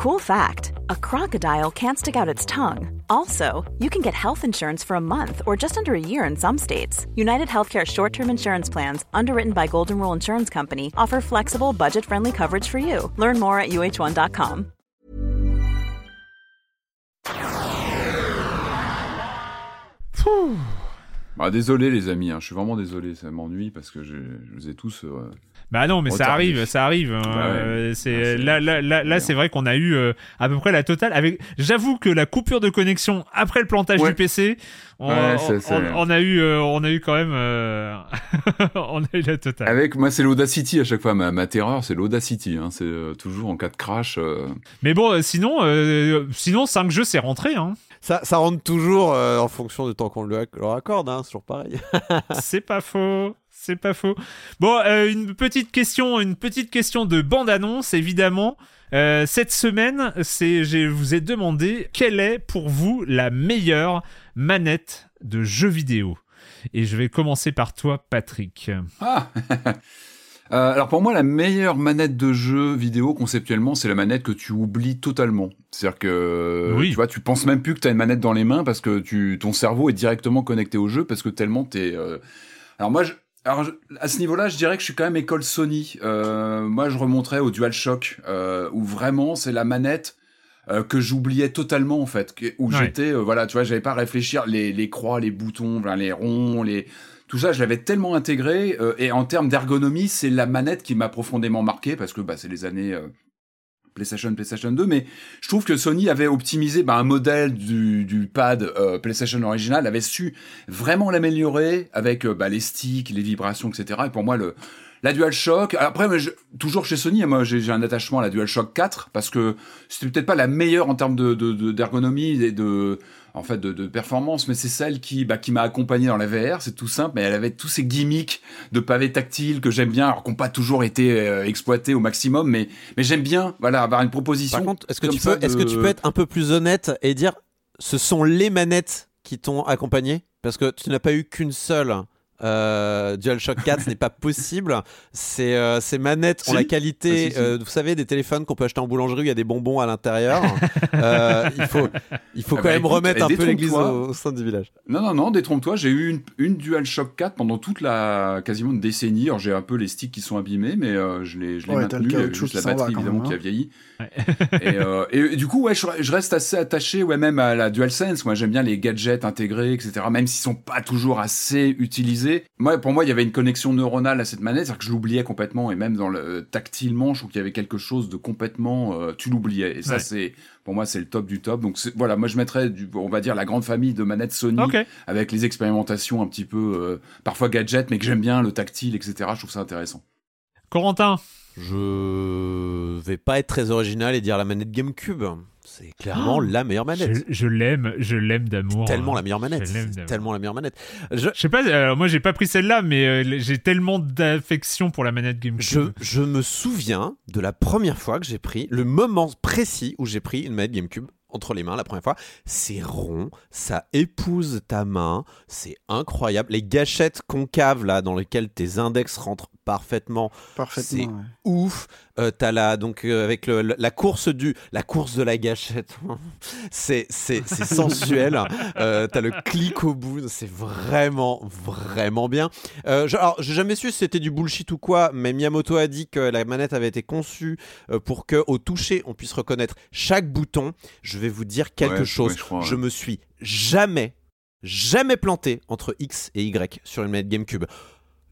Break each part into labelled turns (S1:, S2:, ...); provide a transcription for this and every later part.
S1: Cool fact a crocodile can't stick out its tongue. Also, you can get health insurance for a month or just under a year in some states. United Healthcare short term insurance plans, underwritten by Golden Rule Insurance Company, offer flexible, budget friendly coverage for you. Learn more at uh1.com.
S2: Bah, désolé les amis, hein, je suis vraiment désolé, ça m'ennuie parce que je, je vous ai tous euh,
S3: Bah non, mais ça arrive, ça arrive. hein.
S2: Bah ouais.
S3: Euh, c'est
S2: Ah, c'est-
S3: là, là, là, là, c'est vrai qu'on a eu euh, à peu près la totale. Avec, j'avoue que la coupure de connexion après le plantage
S2: Ouais.
S3: du PC, on,
S2: Ouais, c'est-
S3: on-
S2: c'est-
S3: on- on a eu, euh, on a eu quand même, euh, on a eu la totale.
S2: Avec moi, c'est l'Audacity à chaque fois. Ma, ma terreur, c'est l'Audacity. Hein. C'est euh, toujours en cas de crash. euh.
S3: Mais bon, sinon, euh, sinon 5 jeux, c'est rentré. Hein.
S4: Ça, ça rentre toujours euh, en fonction du temps qu'on le- leur accorde, hein, c'est toujours pareil.
S3: c'est pas faux. C'est pas faux. Bon, euh, une petite question, une petite question de bande-annonce, évidemment. Euh, cette semaine, c'est, je vous ai demandé quelle est pour vous la meilleure manette de jeu vidéo? Et je vais commencer par toi, Patrick.
S2: Ah Euh, alors pour moi, la meilleure manette de jeu vidéo conceptuellement, c'est la manette que tu oublies totalement. C'est-à-dire que
S3: Oui.
S2: tu vois, tu penses même plus que tu as une manette dans les mains parce que tu, ton cerveau est directement connecté au jeu parce que tellement t'es. Euh... Alors moi, je, alors je- à ce niveau-là, je dirais que je suis quand même école Sony. Euh, moi, je remonterais au DualShock euh, où vraiment c'est la manette. euh, que j'oubliais totalement en fait, que- où
S3: Ouais.
S2: j'étais, euh, voilà, tu vois, j'avais pas à réfléchir les, les croix, les boutons, les ronds, les, tout ça, je l'avais tellement intégré. euh, et en termes d'ergonomie, c'est la manette qui m'a profondément marqué parce que bah, c'est les années euh, PlayStation, PlayStation 2. Mais je trouve que Sony avait optimisé bah, un modèle du, du pad euh, PlayStation original, avait su vraiment l'améliorer avec euh, bah, les sticks, les vibrations, etc. Et pour moi, le la DualShock. Après, je- toujours chez Sony, moi, j'ai un attachement à la DualShock 4 parce que c'était peut-être pas la meilleure en termes de de- de- d'ergonomie et de en fait de, de performance, mais c'est celle qui bah, qui m'a accompagné dans la VR. C'est tout simple, mais elle avait tous ces gimmicks de pavés tactiles que j'aime bien, alors qui n'ont pas toujours été euh, exploités au maximum, mais mais j'aime bien, voilà, avoir une proposition.
S4: Par contre, est-ce que, tu peux, est-ce que
S2: de-
S4: tu peux être un peu plus honnête et dire ce sont les manettes qui t'ont accompagné? Parce que tu n'as pas eu qu'une seule. Euh, DualShock 4, ce n'est pas possible. Ces, euh, ces manettes ont la qualité,
S2: Ah, si, si.
S4: euh, vous savez, des téléphones qu'on peut acheter en boulangerie où il y a des bonbons à l'intérieur. Euh, il faut, il faut
S2: Ah
S4: quand
S2: bah
S4: même
S2: écoute,
S4: remettre un peu l'église au, au sein du village.
S2: Non, non, non, détrompe-toi, j'ai eu une, une DualShock 4 pendant toute la quasiment une décennie. Alors j'ai un peu les sticks qui sont abîmés, mais euh, je l'ai je l'ai
S5: Ouais,
S2: maintenu. Il y a juste la batterie évidemment
S5: même,
S2: qui a
S5: hein.
S2: vieilli. et, euh, et du coup, ouais, je, je reste assez attaché, ouais, même à la DualSense. Moi, j'aime bien les gadgets intégrés, etc. Même s'ils sont pas toujours assez utilisés. Moi, pour moi, il y avait une connexion neuronale à cette manette, c'est-à-dire que je l'oubliais complètement. Et même dans le tactilement, je trouve qu'il y avait quelque chose de complètement, euh, tu l'oubliais. Et ça,
S3: Ouais.
S2: c'est, pour moi, c'est le top du top. Donc voilà, moi, je mettrais, du, on va dire, la grande famille de manettes Sony avec les expérimentations un petit peu, euh, parfois gadgets, mais que j'aime bien, le tactile, etc. Je trouve ça intéressant.
S3: Corentin.
S4: Je vais pas être très original et dire la manette GameCube. C'est clairement
S3: Oh,
S4: la meilleure manette.
S3: Je, je l'aime, je l'aime d'amour.
S4: Tellement la meilleure manette.
S3: Je.
S4: Tellement la meilleure manette. Je,
S3: Je sais pas, alors moi j'ai pas pris celle-là, mais euh, j'ai tellement d'affection pour la manette
S4: Je,
S3: GameCube.
S4: je me souviens de la première fois que j'ai pris, le moment précis où j'ai pris une manette GameCube entre les mains la première fois. C'est rond, ça épouse ta main, c'est incroyable. Les gâchettes concaves là dans lesquelles tes index rentrent parfaitement,
S5: Parfaitement. ouais.
S4: ouf. Euh, t'as la donc euh, avec le- le- la course du la course de la gâchette. c'est c'est c'est sensuel. Euh, t'as le clic au bout. C'est vraiment vraiment bien. Je- alors j'ai jamais su si c'était du bullshit ou quoi, mais Miyamoto a dit que la manette avait été conçue pour que au toucher on puisse reconnaître chaque bouton. Je vais vous dire quelque
S2: Ouais,
S4: chose.
S2: ouais, je crois,
S4: je me suis jamais jamais planté entre X et Y sur une manette GameCube.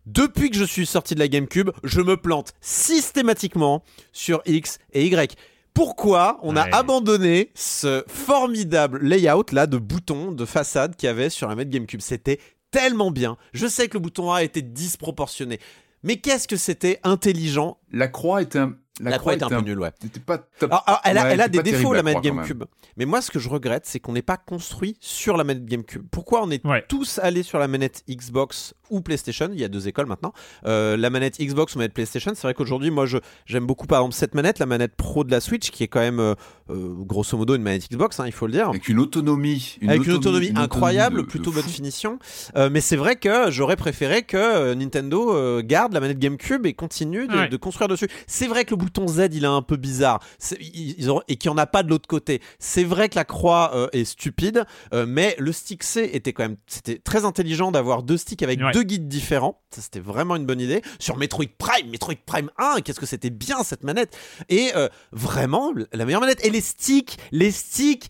S4: Depuis que je suis sorti de la GameCube, je me plante systématiquement sur X et Y. Pourquoi on
S3: Ouais.
S4: a abandonné ce formidable layout là de boutons de façade qu'il y avait sur la manette GameCube? C'était tellement bien. Je sais que le bouton A était disproportionné. Mais qu'est-ce que c'était intelligent?
S2: La croix était un.
S4: La, croix était un peu nulle, ouais.
S2: C'était pas top.
S4: Alors, alors, elle a,
S2: Ouais,
S4: elle a
S2: c'était
S4: des défauts,
S2: terrible,
S4: la manette. GameCube. Mais moi, ce que je regrette, c'est qu'on n'est pas construit sur la manette GameCube. Pourquoi on est
S3: Ouais.
S4: tous allés sur la manette Xbox ou PlayStation? Il y a deux écoles maintenant. Euh, la manette Xbox ou manette PlayStation, c'est vrai qu'aujourd'hui, moi, j'aime beaucoup, par exemple, cette manette, la manette Pro de la Switch, qui est quand même, euh, euh, grosso modo, une manette Xbox, hein, il faut le dire.
S2: Avec une autonomie.
S4: Avec une autonomie
S2: une
S4: incroyable,
S2: autonomie de-
S4: plutôt
S2: de
S4: bonne finition. Euh, mais c'est vrai que j'aurais préféré que Nintendo garde la manette GameCube et continue de,
S3: Ouais.
S4: de construire dessus. C'est vrai que le bouton Z, il est un peu bizarre ils ont- et qu'il n'y en a pas de l'autre côté. C'est vrai que la croix euh, est stupide, euh, mais le stick C était quand même, c'était très intelligent d'avoir deux sticks avec
S3: Ouais.
S4: deux guides différents. Ça, c'était vraiment une bonne idée. Sur Metroid Prime, Metroid Prime 1, qu'est-ce que c'était bien cette manette. Et euh, vraiment, la meilleure manette. Et les sticks, les sticks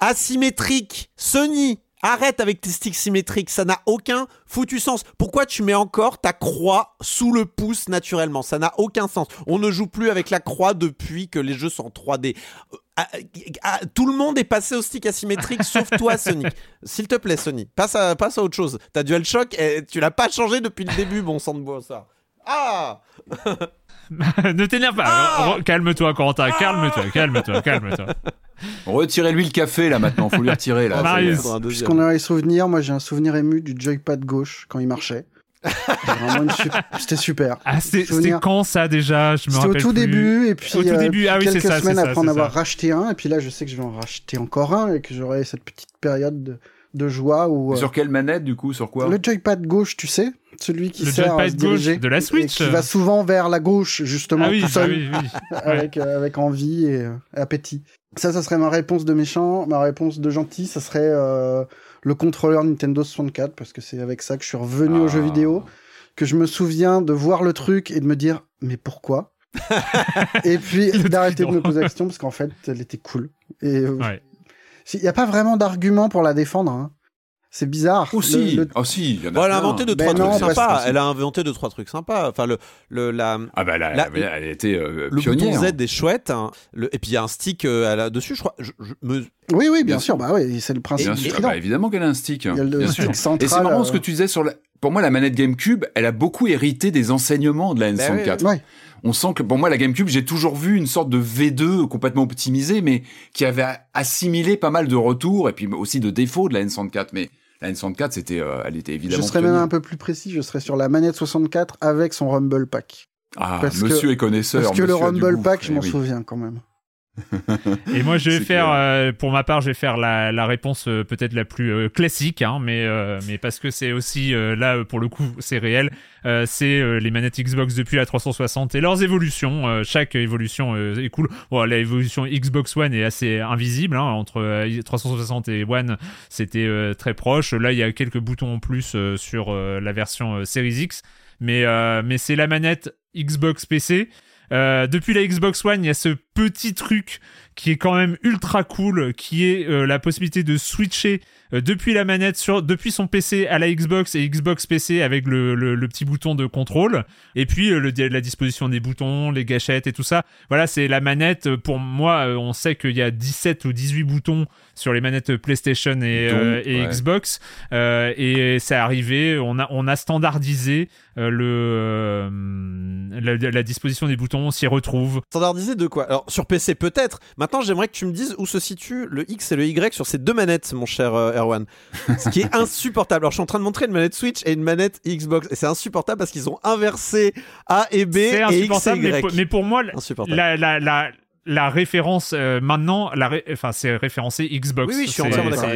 S4: asymétriques. Sony, arrête avec tes sticks symétriques, ça n'a aucun foutu sens. Pourquoi tu mets encore ta croix sous le pouce naturellement? Ça n'a aucun sens. On ne joue plus avec la croix depuis que les jeux sont en 3D. Euh, ah, ah, tout le monde est passé au stick asymétrique sauf toi Sony. S'il te plaît Sony, passe à, passe à autre chose. Ta DualShock, eh, tu l'as pas changé depuis le début, bon sang de bois ça. Ah
S3: ne t'énerve pas.
S4: Ah
S3: Calme-toi, Corentin. Calme-toi, calme-toi, calme-toi.
S2: Retirez-lui le café là maintenant, faut lui retirer là.
S3: Marius.
S5: Puisqu'on a les souvenirs, moi j'ai un souvenir ému du joypad gauche quand il marchait. C'était super.
S3: Ah, c'est- c'était
S5: Souvenir.
S3: quand ça déjà? Je me
S5: C'était au tout
S3: plus.
S5: début, et puis
S3: Au tout
S5: euh,
S3: début, ah oui, c'est
S5: quelques
S3: ça,
S5: semaines
S3: ça,
S5: après en avoir
S3: ça.
S5: racheté un, et puis là je sais que je vais en racheter encore un, et que j'aurai cette petite période de, de joie où... euh,
S2: Sur quelle manette du coup Sur quoi
S5: Le joypad gauche, tu sais Celui qui
S3: Le
S5: sert à
S3: joypad
S5: se diriger.
S3: de la Switch.
S5: Qui va souvent vers la gauche, justement,
S3: Ah oui,
S5: tout
S3: ah
S5: seul,
S3: oui, oui.
S5: avec, euh, avec envie et euh, appétit. Ça, ça serait ma réponse de méchant. Ma réponse de gentil, ça serait euh, le contrôleur Nintendo 64, parce que c'est avec ça que je suis revenu aux
S2: Ah.
S5: jeux vidéo, que je me souviens de voir le truc et de me dire, mais pourquoi? Et puis d'arrêter de me poser la question, parce qu'en fait, elle était cool. Et
S3: Ouais.
S5: Il n'y a pas vraiment d'argument pour la défendre. hein. C'est bizarre.
S2: Aussi,
S5: Le- le-
S2: oh si, il y en a
S4: Bon, elle a inventé deux trois trucs sympas. Elle a inventé deux trois trucs sympas. Enfin le le la
S2: Ah bah là,
S4: La-
S2: elle, elle était euh,
S4: le
S2: pionnière.
S4: bouton Z est chouette. hein. Le- et puis il y a un stick euh, à la- dessus. Je crois. Je, je me-
S5: Oui, oui, bien,
S2: Bien
S5: sûr.
S2: sûr.
S5: Bah oui, c'est le principe
S2: Bien sûr, bah, évidemment qu'elle a un stick.
S5: Il y a le
S2: Bien
S5: stick
S2: sûr.
S5: central.
S2: Et c'est marrant ce
S5: euh,
S2: que tu disais sur la... Pour moi, la manette GameCube, elle a beaucoup hérité des enseignements de la
S4: Bah
S2: N64.
S5: Ouais.
S2: On sent que pour moi, la GameCube, j'ai toujours vu une sorte de V2 complètement optimisé, mais qui avait assimilé pas mal de retours et puis aussi de défauts de la N64. Mais la N64, c'était, euh, elle était
S5: Je
S2: évidemment.
S5: serais même un peu plus précis, je serais sur la manette 64 avec son Rumble Pack.
S2: Ah,
S5: parce
S2: monsieur
S5: que-
S2: est connaisseur.
S5: Parce que le Rumble. Pack, je
S2: Eh
S5: m'en
S2: oui.
S5: souviens quand même.
S3: Et moi, je vais faire, euh, pour ma part, je vais faire la, la réponse euh, peut-être la plus euh, classique, hein, mais, mais parce que c'est aussi, là, pour le coup, c'est réel. C'est les manettes Xbox depuis la 360 et leurs évolutions. Chaque évolution est cool. Bon, la évolution Xbox One est assez invisible. hein, entre euh, 360 et One, c'était très proche. Là, il y a quelques boutons en plus sur la version Series X. Mais, mais c'est la manette Xbox PC. Euh, depuis la Xbox One, il y a ce petit truc qui est quand même ultra cool, qui est euh, la possibilité de switcher depuis la manette sur depuis son PC à la Xbox et Xbox PC avec le, le, le petit bouton de contrôle et puis euh, le, la disposition des boutons, les gâchettes et tout ça. Voilà, c'est la manette. euh, Pour moi, euh, on sait qu'il y a 17 ou 18 boutons sur les manettes PlayStation et,
S2: Boutons,
S3: euh, et
S2: ouais.
S3: Xbox euh, et c'est arrivé. On a on a standardisé euh, le euh, la, la disposition des boutons, on s'y retrouve.
S4: Standardisé de quoi? Alors sur PC peut-être. Maintenant j'aimerais que tu me dises où se situe le X et le Y sur ces deux manettes, mon cher euh, Erwan. Ce qui est insupportable. Alors je suis en train de montrer une manette Switch et une manette Xbox et c'est insupportable parce qu'ils ont inversé A et B
S3: C'est
S4: et X et
S3: insupportable, mais, pour- mais pour moi, la, la, la, la référence euh, maintenant, la ré- enfin, c'est référencé Xbox.
S4: Oui, oui, je suis entièrement d'accord.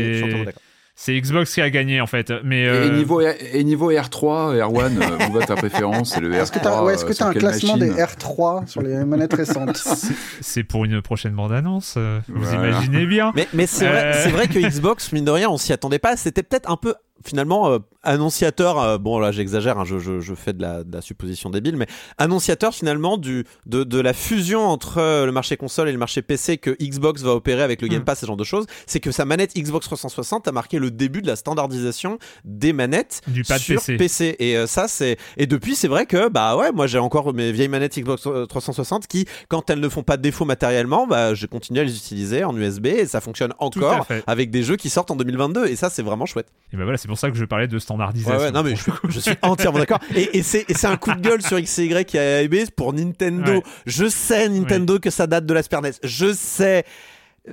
S3: C'est- Xbox qui a gagné en fait. Mais
S2: Et,
S3: euh,
S2: niveau, et niveau R3, R1, euh, où va ta préférence? C'est le R3
S5: Est-ce que t'as ouais, est-ce
S2: euh,
S5: que
S2: sur
S5: t'as un classement des
S2: machine?
S5: R3 sur les manettes récentes?
S3: C'est pour une prochaine bande-annonce. euh, Vous
S2: Voilà.
S3: imaginez bien.
S4: Mais, mais c'est vrai,
S3: Euh.
S4: c'est vrai que Xbox, mine de rien, on s'y attendait pas. C'était peut-être un peu finalement euh, annonciateur. euh, bon là, j'exagère, hein, je, je, je fais de la, de la supposition débile, mais annonciateur finalement du de, de la fusion entre euh, le marché console et le marché PC que Xbox va opérer avec le Game
S3: Mm.
S4: Pass, ce genre de choses. C'est que sa manette Xbox 360 a marqué le début de la standardisation des manettes
S3: Du pad
S4: sur
S3: PC.
S4: Et euh, ça, c'est et depuis, c'est vrai que bah ouais, moi j'ai encore mes vieilles manettes Xbox 360 qui, quand elles ne font pas de défaut matériellement, bah je continue à les utiliser en USB et ça fonctionne encore avec des jeux qui sortent en 2022 et ça c'est vraiment chouette.
S3: Et ben voilà, c'est pour ça que je parlais de standardisation.
S4: Ouais, ouais, non mais je, je suis entièrement d'accord. Et, et c'est un coup de gueule sur XY qui a aimé pour Nintendo.
S3: Ouais.
S4: Je sais Nintendo que ça date de la Super NES. Je sais.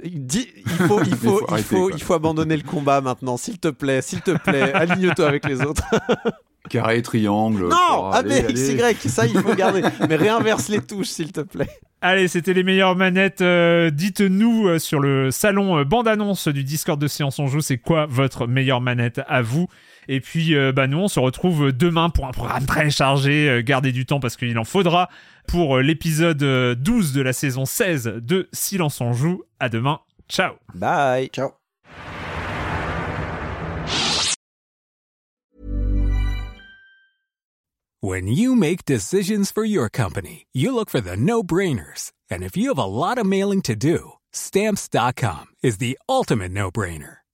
S4: Dis- il faut, il faut,
S2: faut
S4: il
S2: arrêter,
S4: faut, il faut abandonner le combat maintenant, s'il te plaît, s'il te plaît, aligne-toi avec les autres.
S2: Carré, triangle.
S4: Non,
S2: oh,
S4: ah mais
S2: allez.
S4: XY, ça il faut garder. Mais réinverse les touches, s'il te plaît.
S3: Allez, c'était les meilleures manettes. Euh, Dites-nous euh, sur le salon euh, bande-annonce du Discord de Silence on Joue, c'est quoi votre meilleure manette à vous? Et puis, euh, bah, nous, on se retrouve demain pour un programme très chargé. Euh, gardez du temps parce qu'il en faudra pour euh, l'épisode euh, 12 de la saison 16 de Silence on Joue. À demain. Ciao
S4: Bye.
S5: Ciao.
S6: When you make decisions for your company, you look for the no brainers. And if you have a lot of mailing to do, stamps.com is the ultimate no brainer.